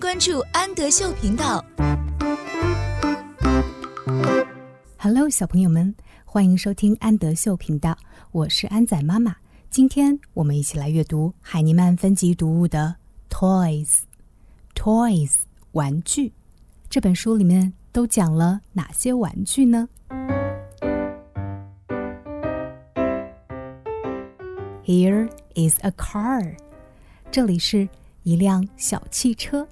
关注安德秀频道。Hello，小朋友们，欢迎收听安德秀频道，我是安仔妈妈。今天我们一起来阅读海尼曼分级读物的《Toys》，Toys 玩具。这本书里面都讲了哪些玩具呢？Here is a car，这里是一辆小汽车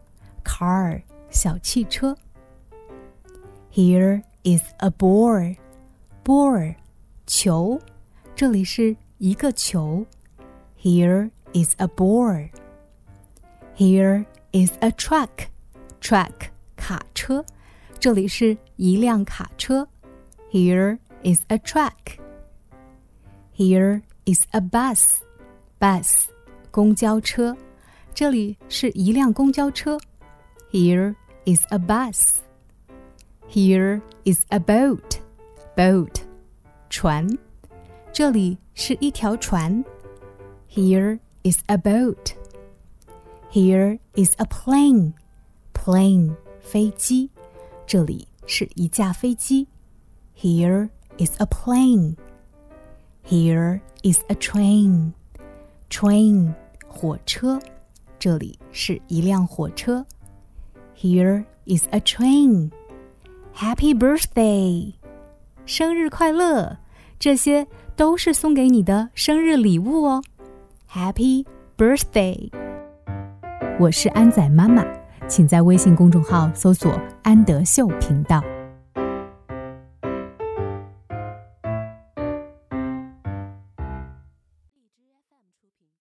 ，car 小汽车。Here is a ball，ball 球，这里是一个球。Here is a ball。Here is a truck，truck 卡车，这里是一辆卡车。Here is a truck。Here is a bus，bus 公交车，这里是一辆公交车。 Here is a bus。Here is a boat. Boat，船。这里是一条船。Here is a boat. Here is a plane. Plane，飞机。这里是一架飞机。Here is a plane. Here is a train. Train，火车。这里是一辆火车。 Here is a train. Happy birthday，生日快乐！这些都是送给你的生日礼物哦。Happy birthday！我是安仔妈妈，请在微信公众号搜索“安德秀频道”。